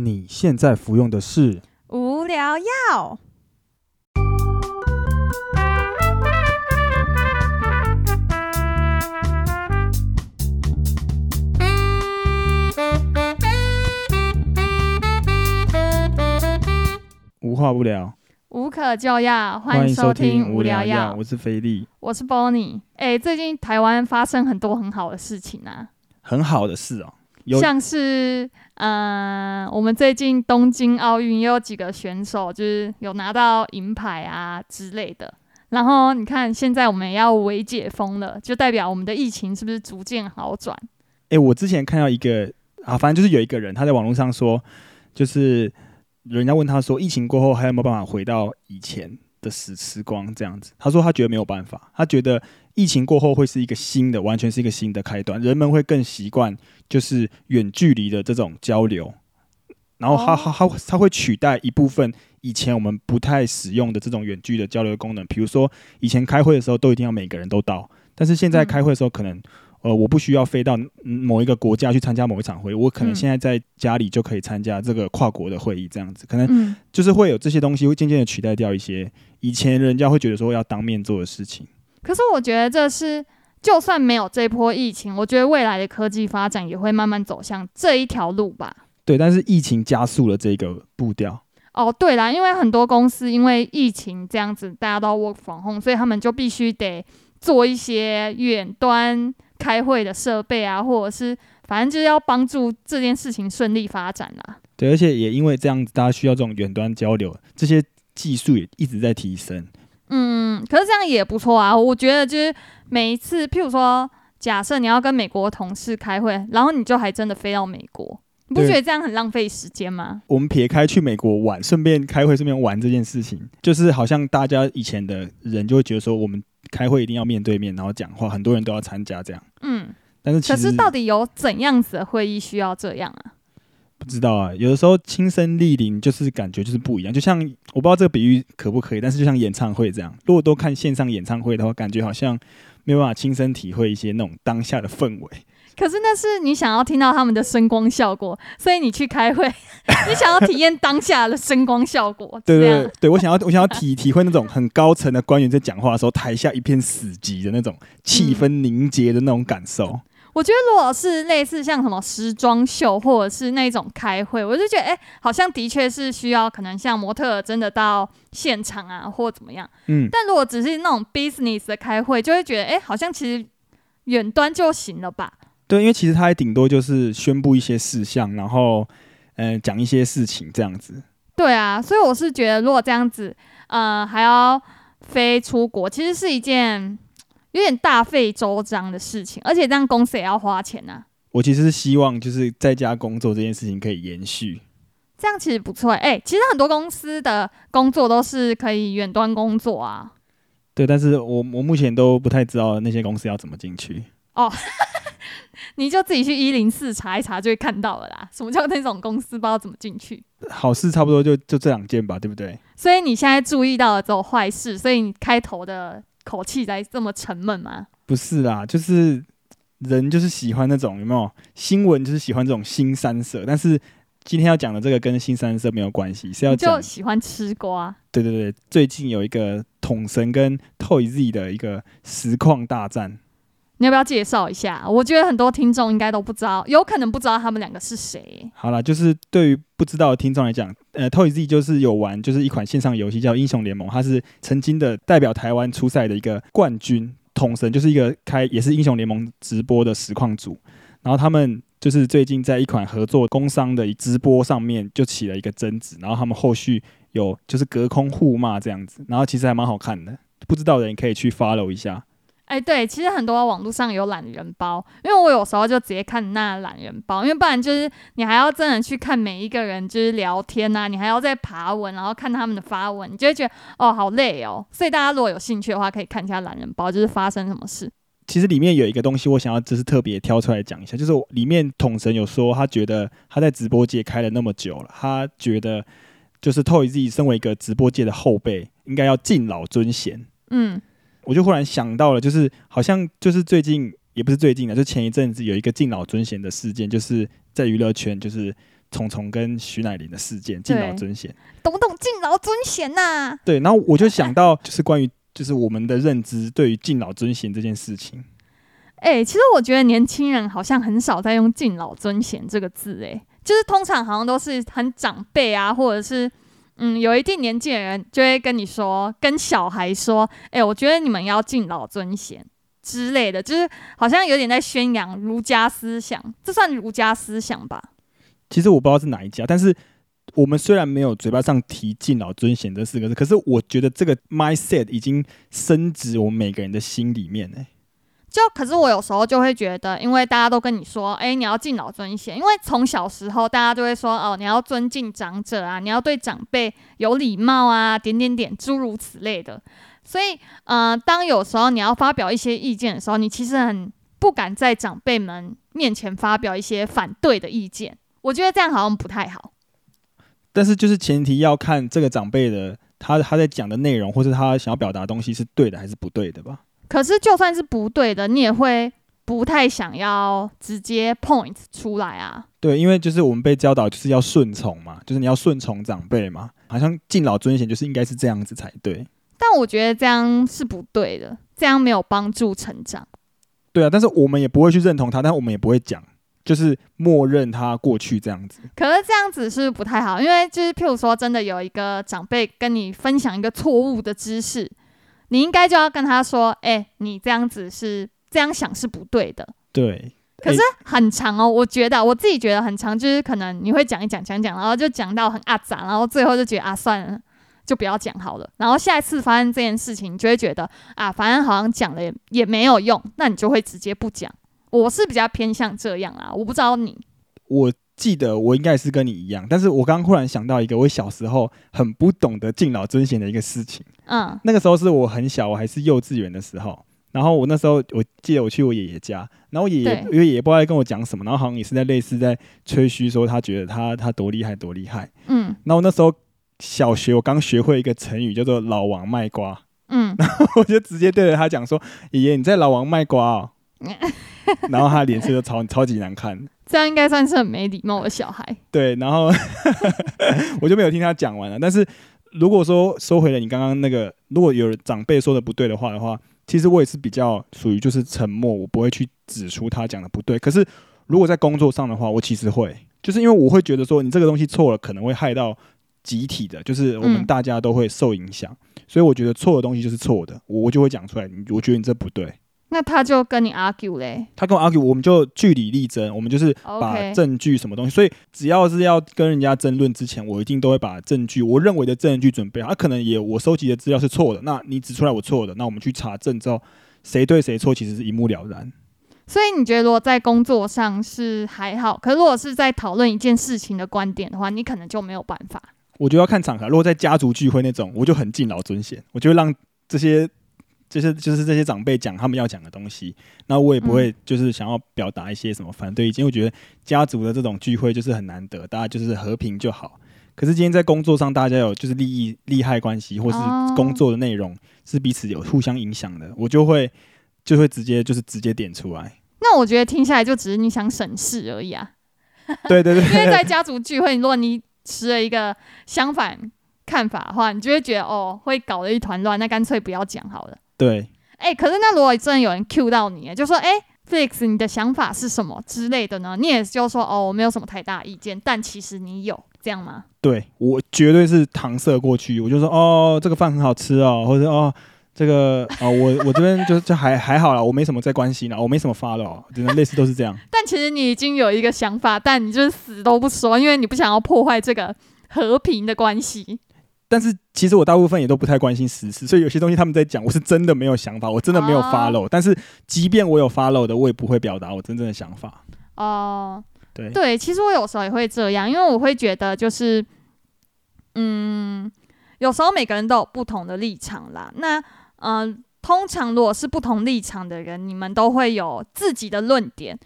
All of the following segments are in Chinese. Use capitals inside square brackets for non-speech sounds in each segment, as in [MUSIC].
你现在服用的是？无聊药。无话不聊，无可救药，欢欢迎收听听无聊药，我是菲力。我是 Bonnie。哎、最近台湾发生很多很好的事情啊，很好的事哦，有像是嗯、呃我们最近东京奥运也有几个选手就是有拿到银牌啊之类的。然后你看，现在我们也要微解封了，就代表我们的疫情是不是逐渐好转？哎、我之前看到一个啊，反正就是有一个人他在网络上说，就是人家问他说，疫情过后还有没有办法回到以前的时时光这样子？他说他觉得没有办法，他觉得疫情过后会是一个新的，完全是一个新的开端，人们会更习惯就是远距离的这种交流，然后他哦他他他会取代一部分以前我们不太使用的这种远距的交流功能，比如说以前开会的时候都一定要每个人都到，但是现在嗯开会的时候可能。呃，我不需要飞到嗯某一个国家去参加某一场会，我可能嗯现在在家里就可以参加这个跨国的会议，这样子，可能嗯，就是会有这些东西会渐渐的取代掉一些以前人家会觉得说要当面做的事情。可是我觉得这是，就算没有这波疫情，我觉得未来的科技发展也会慢慢走向这一条路吧。对，但是疫情加速了这个步调。哦，对啦，因为很多公司因为疫情这样子，大家都 work from home，所以他们就必须得做一些远端开会的设备啊，或者是反正就是要帮助这件事情顺利发展啦。对，而且也因为这样子，大家需要这种远端交流，这些技术也一直在提升。嗯，可是这样也不错啊。我觉得就是每一次，譬如说，假设你要跟美国同事开会，然后你就还真的飞到美国，你不觉得这样很浪费时间吗？我们撇开去美国玩，顺便开会，顺便玩这件事情，就是好像大家以前的人就会觉得说，我们开会一定要面对面，然后讲话，很多人都要参加这样。嗯，但是其实可是到底有怎样子的会议需要这样啊？不知道啊，有的时候亲身莅临就是感觉就是不一样，就像我不知道这个比喻可不可以，但是就像演唱会这样，如果都看线上演唱会的话，感觉好像没有办法亲身体会一些那种当下的氛围。可是那是你想要听到他们的声光效果，所以你去开会，[LAUGHS] 你想要体验当下的声光效果，对对对对，我想要我想要体体会那种很高层的官员在讲话的时候，台下一片死寂的那种气氛凝结的那种感受。我觉得如果是类似像什么时装秀或者是那种开会，我就觉得哎、好像的确是需要可能像模特真的到现场啊，或怎么样。嗯，但如果只是那种 business 的开会，就会觉得哎、好像其实远端就行了吧？对，因为其实他也顶多就是宣布一些事项，然后呃讲一些事情这样子。对啊，所以我是觉得如果这样子，呃，还要飞出国，其实是一件有点大费周章的事情，而且这样公司也要花钱呐、啊。我其实是希望就是在家工作这件事情可以延续。这样其实不错哎、其实很多公司的工作都是可以远端工作啊。对，但是我我目前都不太知道那些公司要怎么进去。[LAUGHS] 你就自己去一零四查一查就会看到了啦。什么叫那种公司不知道怎么进去？好事差不多就就这两件吧，对不对？所以你现在注意到了这种坏事，所以你开头的口气才这么沉闷吗？不是啦，就是人就是喜欢那种有没有新闻，就是喜欢这种新三色。但是今天要讲的这个跟新三色没有关系，是要你就喜欢吃瓜。对对对，最近有一个统神跟 Toy Z 的一个实况大战。你要不要介绍一下？我觉得很多听众应该都不知道，有可能不知道他们两个是谁。好啦，就是对于不知道的听众来讲，呃，Toy Z 就是有玩，就是一款线上游戏叫英雄联盟，它是曾经的代表台湾出赛的一个冠军。统神就是一个开也是英雄联盟直播的实况组，然后他们就是最近在一款合作工商的直播上面就起了一个争执，然后他们后续有就是隔空互骂这样子，然后其实还蛮好看的，不知道的人可以去 follow 一下。哎，对，其实很多网络上有懒人包，因为我有时候就直接看那懒人包，因为不然就是你还要真的去看每一个人就是聊天呐、你还要再爬文，然后看他们的发文，你就会觉得哦好累哦。所以大家如果有兴趣的话，可以看一下懒人包，就是发生什么事。其实里面有一个东西，我想要就是特别挑出来讲一下，就是里面统神有说，他觉得他在直播界开了那么久了，他觉得就是 Toy Z 身为一个直播界的后辈，应该要敬老尊贤。嗯，我就忽然想到了，就是好像就是最近也不是最近了，就前一阵子有一个敬老尊贤的事件，就是在娱乐圈就是虫虫跟徐乃麟的事件，敬老尊贤。懂不懂敬老尊贤呐、对，然后我就想到，就是关于就是我们的认知对于敬老尊贤这件事情。哎、其实我觉得年轻人好像很少在用敬老尊贤这个字，哎，就是通常好像都是很长辈啊，或者是嗯有一定年纪的人就会跟你说，跟小孩说，哎、我觉得你们要敬老尊贤之类的，就是好像有点在宣扬儒家思想，这算儒家思想吧？其实我不知道是哪一家，但是我们虽然没有嘴巴上提敬老尊贤这四个字，可是我觉得这个 mindset 已经深植我们每个人的心里面呢。就可是我有时候就会觉得，因为大家都跟你说，哎、你要敬老尊贤，因为从小时候大家就会说，哦，你要尊敬长者啊，你要对长辈有礼貌啊，点点点，诸如此类的。所以，呃，当有时候你要发表一些意见的时候，你其实很不敢在长辈们面前发表一些反对的意见。我觉得这样好像不太好。但是就是前提要看这个长辈的他他在讲的内容，或是他想要表达的东西是对的还是不对的吧？可是就算是不对的，你也会不太想要直接 point 出来啊。对，因为就是我们被教导就是要顺从嘛，就是你要顺从长辈嘛，好像敬老尊贤就是应该是这样子才对。但我觉得这样是不对的，这样没有帮助成长。对啊，但是我们也不会去认同他，但我们也不会讲，就是默认他过去这样子。可是这样子是不是不太好，因为就是譬如说，真的有一个长辈跟你分享一个错误的知识，你应该就要跟他说：“哎、你这样子是这样想是不对的。对，”可是很长哦，我觉得我自己觉得很长，就是可能你会讲一讲讲讲，然后就讲到很阿杂，然后最后就觉得啊算了，就不要讲好了。然后下一次发生这件事情，你就会觉得啊，反正好像讲了也也没有用，那你就会直接不讲。我是比较偏向这样啊，我不知道你。我记得我应该也是跟你一样，但是我刚刚忽然想到一个我小时候很不懂得敬老尊贤的一个事情。嗯那个时候是我很小，我还是幼稚园的时候。然后我那时候我记得我去我爷爷家，然后我爷爷因为爷爷不知道在跟我讲什么，然后好像也是在类似在吹嘘说他觉得他他多厉害多厉害。嗯然后那时候小学我刚学会一个成语叫做“老王卖瓜嗯，”，[LAUGHS] 然后我就直接对着他讲说：“爷爷你在老王卖瓜哦。[LAUGHS] ”然后他脸色就超超级难看。这样应该算是很没礼貌的小孩。[LAUGHS] 对，然后 [LAUGHS] 我就没有听他讲完了。但是如果说收回了你刚刚那个，如果有长辈说的不对的话的话，其实我也是比较属于就是沉默，我不会去指出他讲的不对。可是如果在工作上的话，我其实会，就是因为我会觉得说你这个东西错了，可能会害到集体的，就是我们嗯大家都会受影响。所以我觉得错的东西就是错的，我我就会讲出来。你我觉得你这不对。那他就跟你 argue 嘞，他跟我 argue，我们就据理力争，我们就是把证据什么东西。所以只要是要跟人家争论之前，我一定都会把证据，我认为的证据准备好。他、可能也我收集的资料是错的，那你指出来我错的，那我们去查证之后，谁对谁错，其实是一目了然。所以你觉得如果在工作上是还好，可是如果是在讨论一件事情的观点的话，你可能就没有办法。我觉得要看场合，如果在家族聚会那种，我就很敬老尊贤，我就会让这些。这些就是这些长辈讲他们要讲的东西，那我也不会就是想要表达一些什么反对意见。我觉得家族的这种聚会就是很难得，大家就是和平就好。可是今天在工作上，大家有就是利益利害关系，或是哦工作的内容是彼此有互相影响的，我就会就会直接就是直接点出来。[LAUGHS] 那我觉得听下来就只是你想省事而已啊。[LAUGHS] 对对对，因为在 [LAUGHS] 家族聚会，如果你持了一个相反看法的话，你就会觉得哦，会搞得一团乱，那干脆不要讲好了。对，哎、可是那如果真的有人 cue 到你，就说哎、Felix，你的想法是什么之类的呢？你也就说哦，我没有什么太大意见，但其实你有这样吗？对我绝对是搪塞过去，我就说哦，这个饭很好吃哦，或者哦，这个哦，我 [LAUGHS] 我这边就就还还好啦，我没什么在关心啦，我没什么发了哦，真的类似都是这样。[LAUGHS] 但其实你已经有一个想法，但你就是死都不说，因为你不想要破坏这个和平的关系。但是其实我大部分也都不太关心时事，所以有些东西他们在讲，我是真的没有想法，我真的没有哦 follow、但是即便我有 follow 的，我也不会表达我真正的想法。哦、对，对，其实我有时候也会这样，因为我会觉得就是，嗯，有时候每个人都有不同的立场啦。那嗯、呃通常如果是不同立场的人，你们都会有自己的论点，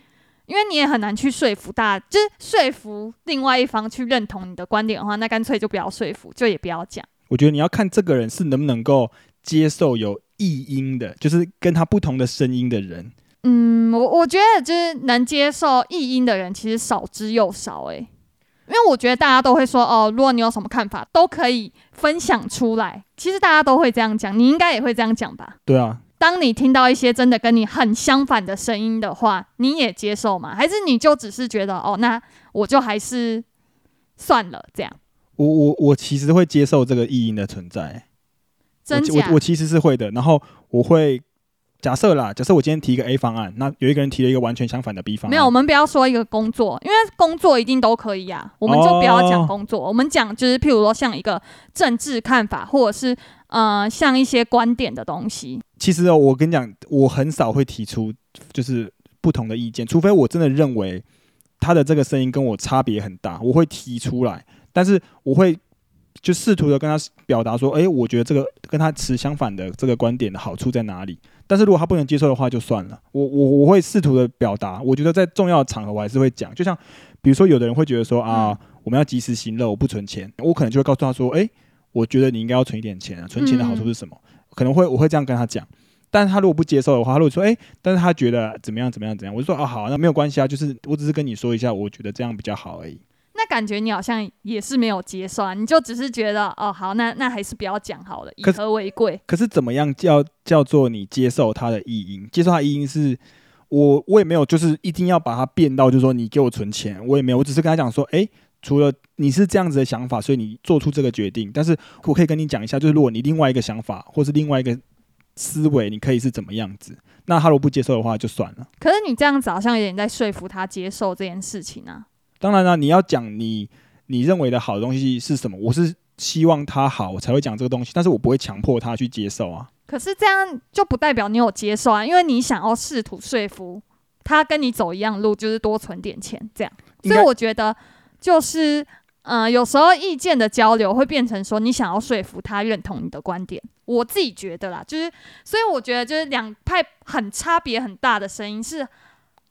因为你也很难去说服大家，就是说服另外一方去认同你的观点的话，那干脆就不要说服，就也不要讲。我觉得你要看这个人是能不能够接受有异音的，就是跟他不同的声音的人。嗯，我我觉得就是能接受异音的人，其实少之又少、欸。因为我觉得大家都会说哦，如果你有什么看法，都可以分享出来。其实大家都会这样讲，你应该也会这样讲吧？对啊，当你听到一些真的跟你很相反的声音的话，你也接受吗？还是你就只是觉得哦，那我就还是算了这样？我我我其实会接受这个意音的存在，真假我我？我其实是会的，然后我会假设啦，假设我今天提一个 A 方案，那有一个人提了一个完全相反的 B 方案，没有，我们不要说一个工作，因为工作一定都可以啊，我们就不要讲工作，我们讲就是譬如说像一个政治看法，或者是呃像一些观点的东西。其实哦，我跟你讲，我很少会提出就是不同的意见，除非我真的认为他的这个声音跟我差别很大，我会提出来。但是我会就试图的跟他表达说，诶，我觉得这个跟他持相反的这个观点的好处在哪里？但是如果他不能接受的话，就算了。我我我会试图的表达，我觉得在重要的场合我还是会讲。就像比如说，有的人会觉得说啊，我们要及时行乐，我不存钱，我可能就会告诉他说，诶，我觉得你应该要存一点钱啊，存钱的好处是什么？可能会我会这样跟他讲。但是他如果不接受的话，他如果说，诶，但是他觉得怎么样怎么样怎样，我就说，哦，好，那没有关系啊，就是我只是跟你说一下，我觉得这样比较好而已。那感觉你好像也是没有接受啊，你就只是觉得哦好，那那还是不要讲好了，以和为贵。可是怎么样叫叫做你接受他的意音？接受他的意音是，我我也没有就是一定要把它变到，就是说你给我存钱，我也没有，我只是跟他讲说，诶，除了你是这样子的想法，所以你做出这个决定，但是我可以跟你讲一下，就是如果你另外一个想法或是另外一个思维，你可以是怎么样子？那他如果不接受的话，就算了。可是你这样子好像有点在说服他接受这件事情啊。当然了，你要讲你你认为的好的东西是什么，我是希望他好，我才会讲这个东西，但是我不会强迫他去接受啊。可是这样就不代表你有接受啊，因为你想要试图说服他跟你走一样路，就是多存点钱这样。所以我觉得就是，呃，有时候意见的交流会变成说你想要说服他认同你的观点。我自己觉得啦，就是，所以我觉得就是两派很差别很大的声音是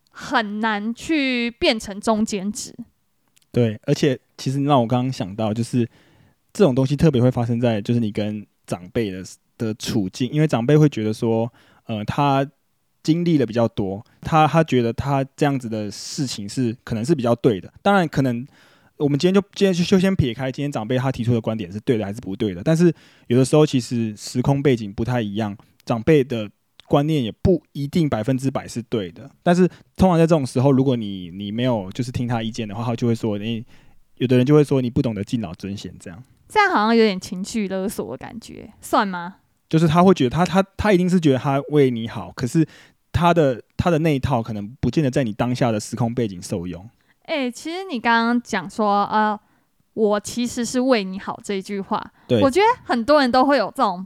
很难去变成中间值。对，而且其实让我刚刚想到，就是这种东西特别会发生在就是你跟长辈的的处境，因为长辈会觉得说，呃，他经历了比较多，他他觉得他这样子的事情是可能是比较对的。当然，可能我们今天就今天就就先撇开今天长辈他提出的观点是对的还是不对的，但是有的时候其实时空背景不太一样，长辈的观念也不一定百分之百是对的。但是通常在这种时候，如果你你没有就是听他意见的话，他就会说你。有的人就会说你不懂得敬老尊贤，这样这样好像有点情绪勒索的感觉，算吗？就是他会觉得他他他一定是觉得他为你好，可是他的他的那一套可能不见得在你当下的时空背景受用。哎、其实你刚刚讲说，呃，我其实是为你好这一句话，对我觉得很多人都会有这种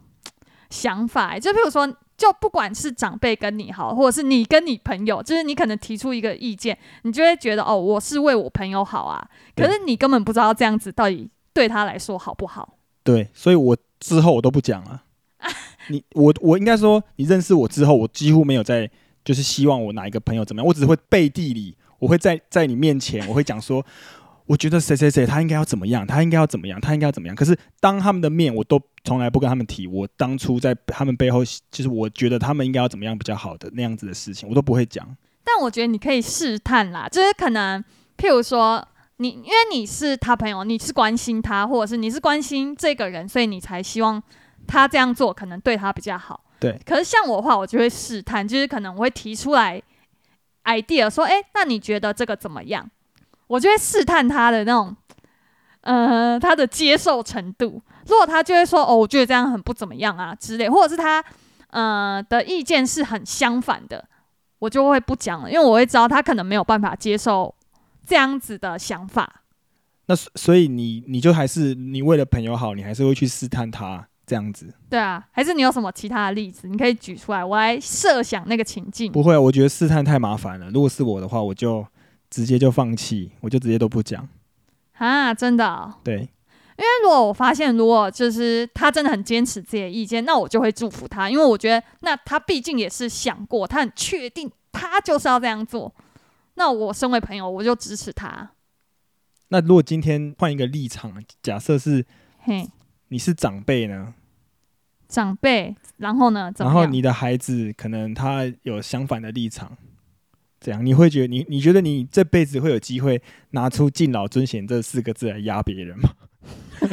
想法、欸就比如说，就不管是长辈跟你好，或者是你跟你朋友，就是你可能提出一个意见，你就会觉得哦，我是为我朋友好啊，可是你根本不知道这样子到底对他来说好不好。对，所以我之后我都不讲了。你我我应该说，你认识我之后，我几乎没有在就是希望我哪一个朋友怎么样，我只会背地里，我会在在你面前，我会讲说，我觉得谁谁谁他应该要怎么样，他应该要怎么样，他应该要怎么样。可是当他们的面，我都从来不跟他们提，我当初在他们背后，就是我觉得他们应该要怎么样比较好的那样子的事情，我都不会讲。但我觉得你可以试探啦，就是可能，譬如说你，因为你是他朋友，你是关心他，或者是你是关心这个人，所以你才希望他这样做可能对他比较好。对。可是像我的话，我就会试探，就是可能我会提出来 idea 说，诶，那你觉得这个怎么样？我就会试探他的那种，呃，他的接受程度。如果他就会说，哦，我觉得这样很不怎么样啊之类，或者是他呃的意见是很相反的，我就会不讲了，因为我会知道他可能没有办法接受这样子的想法。那所所以你你就还是你为了朋友好，你还是会去试探他这样子。对啊，还是你有什么其他的例子，你可以举出来，我来设想那个情境。不会啊，我觉得试探太麻烦了。如果是我的话，我就直接就放弃，我就直接都不讲。啊，真的哦、对，因为如果我发现，如果就是他真的很坚持自己的意见，那我就会祝福他，因为我觉得那他毕竟也是想过，他很确定他就是要这样做。那我身为朋友，我就支持他。那如果今天换一个立场，假设是嘿，你是长辈呢，长辈，然后呢？然后你的孩子可能他有相反的立场，这样你会觉得你你觉得你这辈子会有机会拿出敬老尊贤这四个字来压别人吗？[LAUGHS]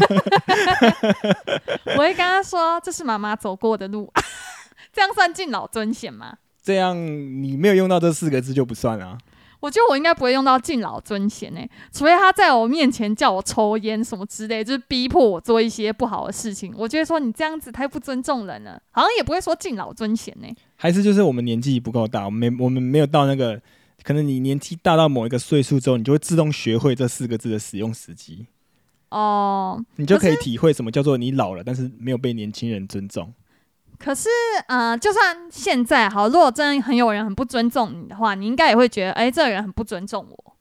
我会跟他说：“这是妈妈走过的路。[LAUGHS] ”这样算敬老尊贤吗？这样你没有用到这四个字就不算啊。我觉得我应该不会用到敬老尊贤诶，除非他在我面前叫我抽烟什么之类，就是逼迫我做一些不好的事情。我觉得说你这样子太不尊重人了，好像也不会说敬老尊贤呢。还是就是我们年纪不够大，我们没我们没有到那个，可能你年纪大到某一个岁数之后，你就会自动学会这四个字的使用时机。哦，你就可以体会什么叫做你老了，但是没有被年轻人尊重。可是，呃，就算现在好，如果真的很有人很不尊重你的话，你应该也会觉得，哎，这个人很不尊重我。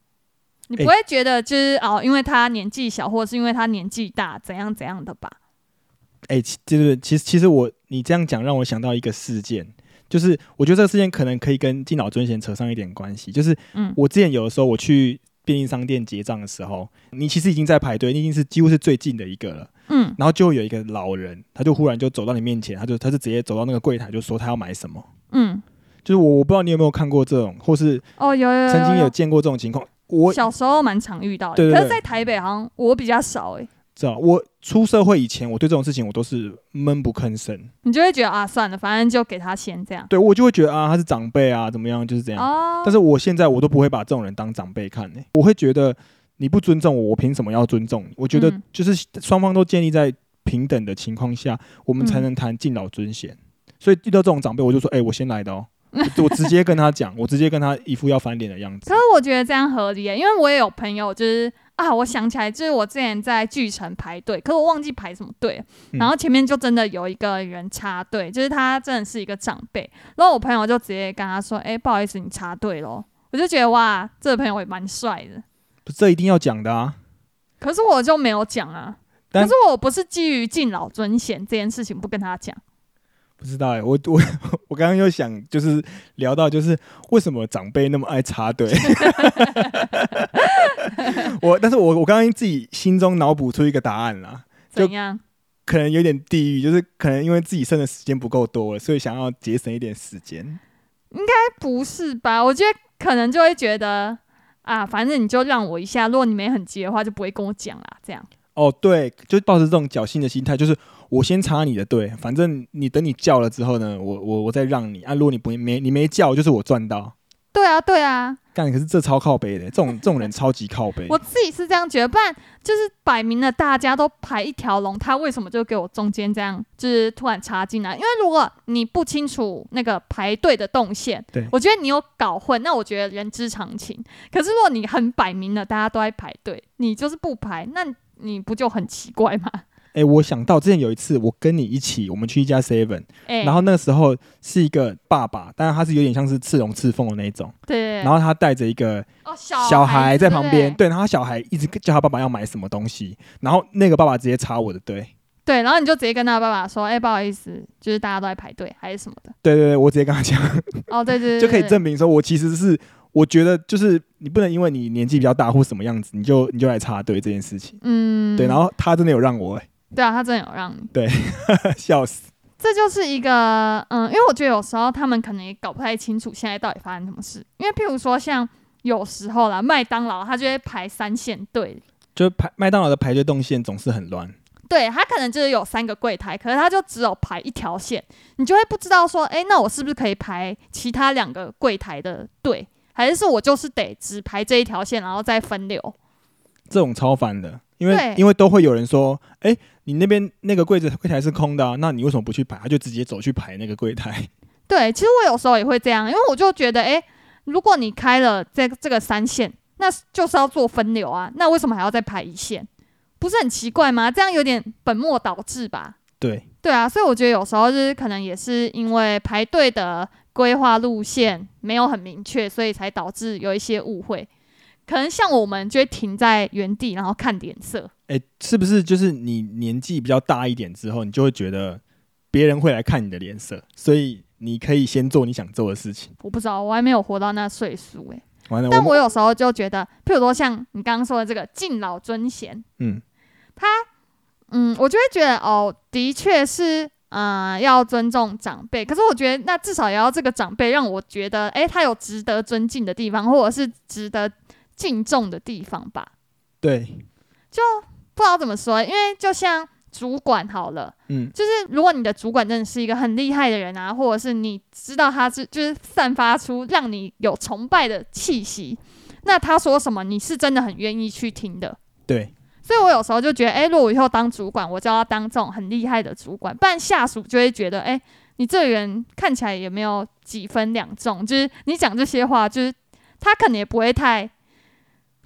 你不会觉得就是哦，因为他年纪小，或者是因为他年纪大，怎样怎样的吧？哎，就是其实其实我你这样讲让我想到一个事件，就是我觉得这个事件可能可以跟敬老尊贤扯上一点关系。就是，嗯，我之前有的时候我去便利商店结账的时候，你其实已经在排队，你已经是几乎是最近的一个了。嗯，然后就有一个老人，他就忽然就走到你面前，他就他就直接走到那个柜台，就说他要买什么。嗯，就是我我不知道你有没有看过这种，或是哦有有曾经有见过这种情况。我小时候蛮常遇到的，对可是在台北好像我比较少哎。知道我出社会以前，我对这种事情我都是闷不吭声。你就会觉得啊，算了，反正就给他钱这样。对我就会觉得啊，他是长辈啊，怎么样就是这样。哦。但是我现在我都不会把这种人当长辈看呢，我会觉得你不尊重我，我凭什么要尊重你？我觉得就是双方都建立在。平等的情况下，我们才能谈敬老尊贤。所以遇到这种长辈，我就说：“哎，我先来的哦。”我直接跟他讲，我直接跟他一副要翻脸的样子。可是我觉得这样合理，因为我也有朋友，就是啊，我想起来，就是我之前在巨城排队，可是我忘记排什么队，然后前面就真的有一个人插队，就是他真的是一个长辈，然后我朋友就直接跟他说：“哎，不好意思，你插队喽。”我就觉得哇，这个朋友也蛮帅的。这一定要讲的啊！可是我就没有讲啊。可是我不是基于敬老尊贤这件事情不跟他讲，不知道哎，我我 [LAUGHS] 我刚刚又想就是聊到就是为什么长辈那么爱插队，[LAUGHS] [LAUGHS] 我但是我我刚刚自己心中脑补出一个答案啦，怎样？可能有点地狱，就是可能因为自己剩的时间不够多了，所以想要节省一点时间。应该不是吧？我觉得可能就会觉得啊，反正你就让我一下，如果你没很急的话，就不会跟我讲啦，这样。哦，对，就抱着这种侥幸的心态，就是我先插你的队，反正你等你叫了之后呢，我我我再让你啊。如果你不没你没叫，就是我赚到。对啊，对啊。干，可是这超靠背的，这种这种人超级靠背。我自己是这样觉得，不然就是摆明了大家都排一条龙，他为什么就给我中间这样，就是突然插进来？因为如果你不清楚那个排队的动线，对我觉得你有搞混，那我觉得人之常情。可是如果你很摆明了大家都在排队，你就是不排，那。你不就很奇怪吗？哎，我想到之前有一次，我跟你一起，我们去一家 Seven，然后那个时候是一个爸爸，但是他是有点像是刺龙刺凤的那种，对。然后他带着一个小孩在旁边，对，然后小孩一直叫他爸爸要买什么东西，然后那个爸爸直接插我的队，对，然后你就直接跟他爸爸说：“哎，不好意思，就是大家都在排队，还是什么的。”对对对，我直接跟他讲，哦，对对，就可以证明说我其实是。我觉得就是你不能因为你年纪比较大或什么样子，你就你就来插队这件事情。嗯，对。然后他真的有让我哎，对啊，他真的有让你。对，[LAUGHS] 笑死。这就是一个嗯，因为我觉得有时候他们可能也搞不太清楚现在到底发生什么事。因为譬如说像有时候啦，麦当劳他就会排三线队，就排麦当劳的排队动线总是很乱。对他可能就是有三个柜台，可是他就只有排一条线，你就会不知道说，哎，那我是不是可以排其他两个柜台的队？还是我就是得只排这一条线，然后再分流。这种超烦的，因为因为都会有人说，哎，你那边那个柜子柜台是空的，啊那你为什么不去排？他就直接走去排那个柜台。对，其实我有时候也会这样，因为我就觉得，哎，如果你开了这这个三线，那就是要做分流啊，那为什么还要再排一线？不是很奇怪吗？这样有点本末倒置吧？对，对啊，所以我觉得有时候就是可能也是因为排队的。规划路线没有很明确，所以才导致有一些误会。可能像我们就会停在原地，然后看脸色。哎，是不是就是你年纪比较大一点之后，你就会觉得别人会来看你的脸色，所以你可以先做你想做的事情？我不知道，我还没有活到那岁数哎。完了，但我有时候就觉得，譬如说像你刚刚说的这个敬老尊贤，嗯，他，嗯，我就会觉得哦，的确是。呃，要尊重长辈。可是我觉得，那至少也要这个长辈让我觉得，诶，他有值得尊敬的地方，或者是值得敬重的地方吧。对，就不知道怎么说，因为就像主管好了，嗯，就是如果你的主管真的是一个很厉害的人啊，或者是你知道他是就是散发出让你有崇拜的气息，那他说什么你是真的很愿意去听的。对，所以我有时候就觉得，哎、如果我以后当主管，我就要当这种很厉害的主管，不然下属就会觉得，哎、你这个人看起来也没有几分两重，就是你讲这些话，就是他可能也不会太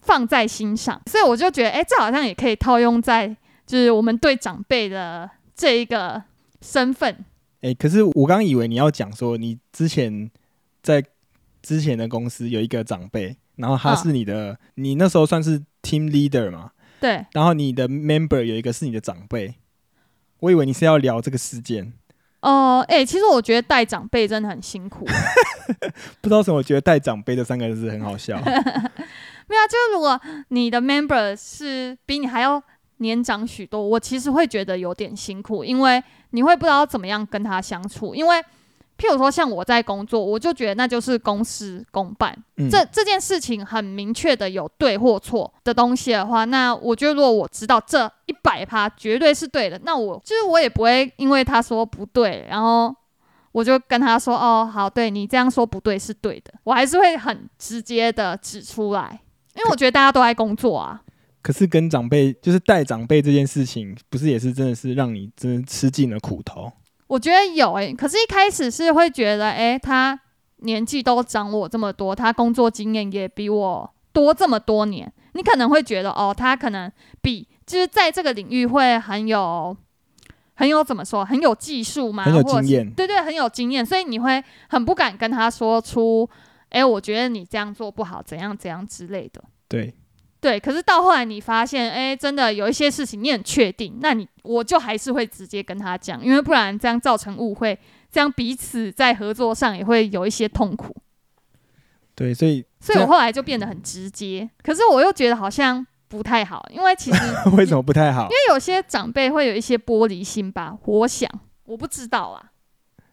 放在心上。所以我就觉得，哎、这好像也可以套用在就是我们对长辈的这一个身份。哎、可是我刚以为你要讲说，你之前在之前的公司有一个长辈，然后他嗯是你的，你那时候算是 team leader 嘛，对，然后你的 member 有一个是你的长辈，我以为你是要聊这个事件，哦、哎、其实我觉得带长辈真的很辛苦。[LAUGHS] 不知道为什么，我觉得带长辈这三个字很好笑。[LAUGHS] 没有啊，就是如果你的 member 是比你还要年长许多，我其实会觉得有点辛苦，因为你会不知道怎么样跟他相处。因为譬如说像我在工作，我就觉得那就是公事公办，嗯，这这件事情很明确的有对或错的东西的话，那我觉得如果我知道这一百趴绝对是对的，那我就是我也不会因为他说不对，然后我就跟他说哦，好，对你这样说不对是对的，我还是会很直接的指出来，因为我觉得大家都在工作啊。可是跟长辈就是带长辈这件事情，不是也是真的是让你真的吃尽了苦头。我觉得有诶、可是一开始是会觉得，诶、他年纪都长我这么多，他工作经验也比我多这么多年，你可能会觉得，哦，他可能比就是在这个领域会很有很有怎么说，很有技术吗？很有或者是经验对对，很有经验，所以你会很不敢跟他说出，诶、我觉得你这样做不好，怎样怎样之类的。对，对，可是到后来你发现，哎，真的有一些事情你很确定，那你我就还是会直接跟他讲，因为不然这样造成误会，这样彼此在合作上也会有一些痛苦。对，所以所以我后来就变得很直接，可是我又觉得好像不太好，因为其实 [LAUGHS] 为什么不太好？因为有些长辈会有一些玻璃心吧，我想我不知道啊，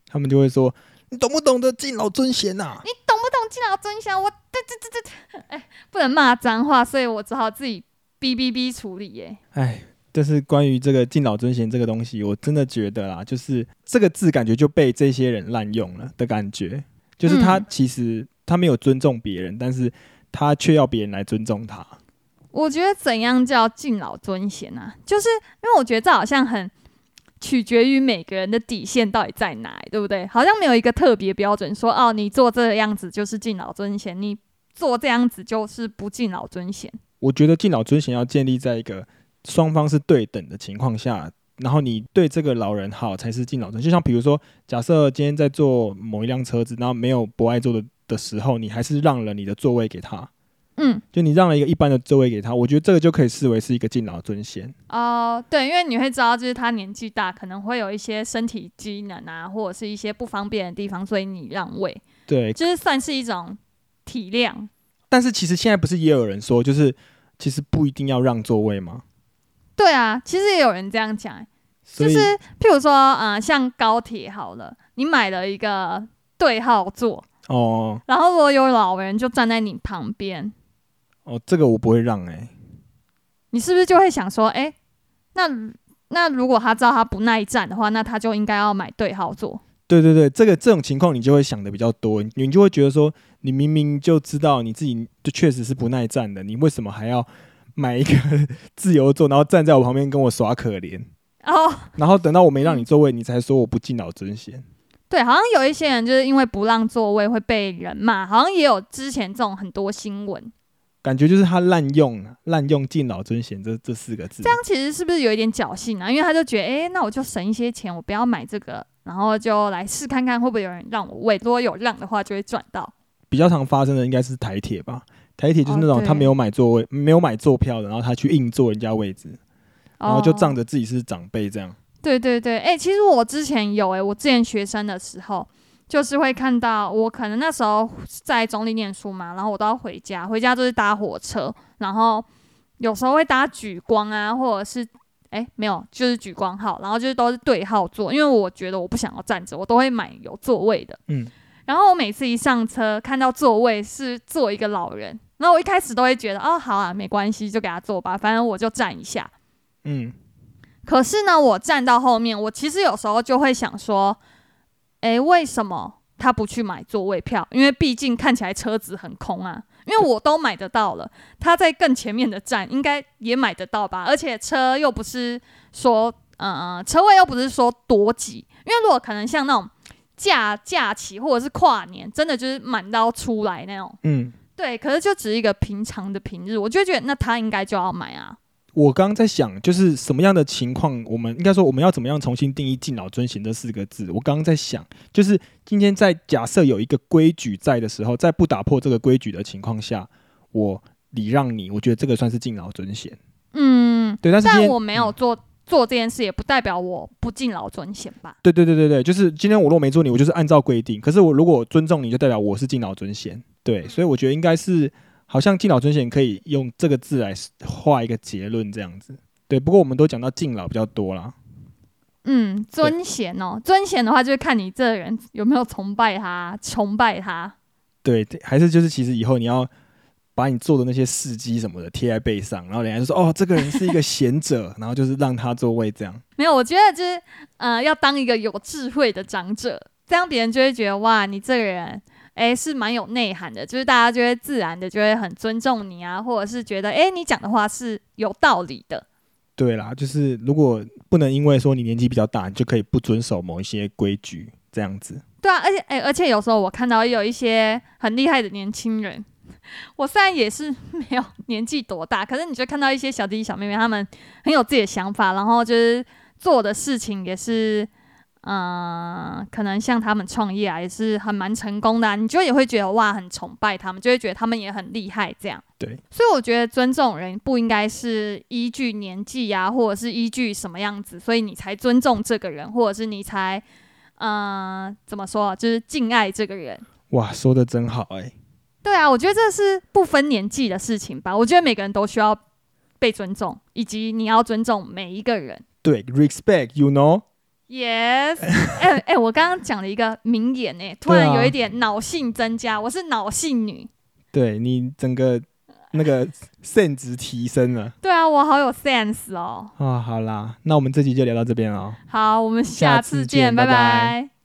他们就会说：“你懂不懂得敬老尊贤呐、你懂不懂敬老尊贤？我这这这这，哎，不能骂脏话，所以我只好自己哔哔哔处理耶。哎，但是关于这个敬老尊贤这个东西，我真的觉得啦，就是这个字感觉就被这些人滥用了的感觉，就是他嗯其实他没有尊重别人，但是他却要别人来尊重他。我觉得怎样叫敬老尊贤啊？就是因为我觉得这好像很取决于每个人的底线到底在哪，对不对？好像没有一个特别标准说，哦，你做这个样子就是敬老尊贤，你做这样子就是不敬老尊贤。我觉得敬老尊贤要建立在一个双方是对等的情况下，然后你对这个老人好才是敬老尊。就像比如说，假设今天在坐某一辆车子，然后没有不爱坐的的时候，你还是让了你的座位给他，嗯，就你让了一个一般的座位给他，我觉得这个就可以视为是一个敬老尊贤。哦、对，因为你会知道，就是他年纪大，可能会有一些身体机能啊，或者是一些不方便的地方，所以你让位，对，就是算是一种体谅。但是其实现在不是也有人说，就是其实不一定要让座位吗？对啊，其实也有人这样讲、欸就是譬如说，呃，像高铁好了，你买了一个对号座，哦然后如果有老人就站在你旁边，哦，这个我不会让哎、你是不是就会想说，哎、那那如果他知道他不耐站的话，那他就应该要买对号座。对对对，这个这种情况你就会想的比较多，你就会觉得说，你明明就知道你自己就确实是不耐站的，你为什么还要买一个 [LAUGHS] 自由座，然后站在我旁边跟我耍可怜，哦，然后等到我没让你座位，你才说我不敬老尊贤。对，好像有一些人就是因为不让座位会被人骂，好像也有之前这种很多新闻。感觉就是他滥用滥用敬老尊贤这这四个字这，样其实是不是有一点侥幸啊？因为他就觉得，哎、那我就省一些钱，我不要买这个，然后就来试看看会不会有人让我位。如果有让的话，就会赚到。比较常发生的应该是台铁吧。台铁就是那种他没有买座位、没有买坐票的，然后他去硬坐人家位置，然后就仗着。着自己是长辈这样。对对对，哎、其实我之前有哎、我之前学生的时候，就是会看到我可能那时候在中立念书嘛，然后我都要回家，回家就是搭火车，然后有时候会搭莒光啊，或者是哎，没有，就是举光号，然后就是都是对号坐，因为我觉得我不想要站着，我都会买有座位的。嗯，然后我每次一上车看到座位是坐一个老人，然后我一开始都会觉得哦，好啊，没关系，就给他坐吧，反正我就站一下。嗯，可是呢，我站到后面，我其实有时候就会想说，诶，为什么他不去买座位票？因为毕竟看起来车子很空啊。因为我都买得到了，他在更前面的站应该也买得到吧？而且车又不是说，呃，车位又不是说多挤。因为如果可能像那种假假期或者是跨年，真的就是满到出来那种。嗯，对。可是就只是一个平常的平日，我就觉得那他应该就要买啊。我刚刚在想，就是什么样的情况，我们应该说我们要怎么样重新定义“敬老尊贤”这四个字？我刚刚在想，就是今天在假设有一个规矩在的时候，在不打破这个规矩的情况下，我礼让你，我觉得这个算是敬老尊贤。嗯，对，但是但我没有做做这件事，也不代表我不敬老尊贤吧？对对对对对，就是今天我如果没做你，我就是按照规定。可是我如果尊重你，就代表我是敬老尊贤。对，所以我觉得应该是。好像敬老尊贤可以用这个字来画一个结论，这样子。对，不过我们都讲到敬老比较多啦。嗯，尊贤哦，尊贤的话就是看你这人有没有崇拜他，崇拜他。对，还是就是其实以后你要把你做的那些事迹什么的贴在背上，然后人家就说哦，这个人是一个贤者，然后就是让他座位这样。没有，我觉得就是呃，要当一个有智慧的长者，这样别人就会觉得哇，你这个人。哎，是蛮有内涵的，就是大家就会自然的就会很尊重你啊，或者是觉得哎，你讲的话是有道理的。对啦，就是如果不能因为说你年纪比较大，你就可以不遵守某一些规矩这样子。对啊，而且哎，而且有时候我看到有一些很厉害的年轻人，[LAUGHS] 我虽然也是没有 [LAUGHS] 年纪多大，可是你就看到一些小弟弟小妹妹，他们很有自己的想法，然后就是做的事情也是。嗯，可能像他们创业啊，也是很蛮成功的，你就也会觉得哇，很崇拜他们，就会觉得他们也很厉害这样。对，所以我觉得尊重人不应该是依据年纪呀，或者是依据什么样子，所以你才尊重这个人，或者是你才嗯怎么说，就是敬爱这个人。哇，说的真好哎。对啊，我觉得这是不分年纪的事情吧。我觉得每个人都需要被尊重，以及你要尊重每一个人。对，respect，you know。Yes，[LAUGHS] 哎哎，我刚刚讲了一个名言哎，突然有一点脑性增加，我是脑性女。对你整个那个 sense 提升了。对啊，我好有 sense 哦。啊，好啦，那我们这集就聊到这边哦。好，我们下次见，拜拜。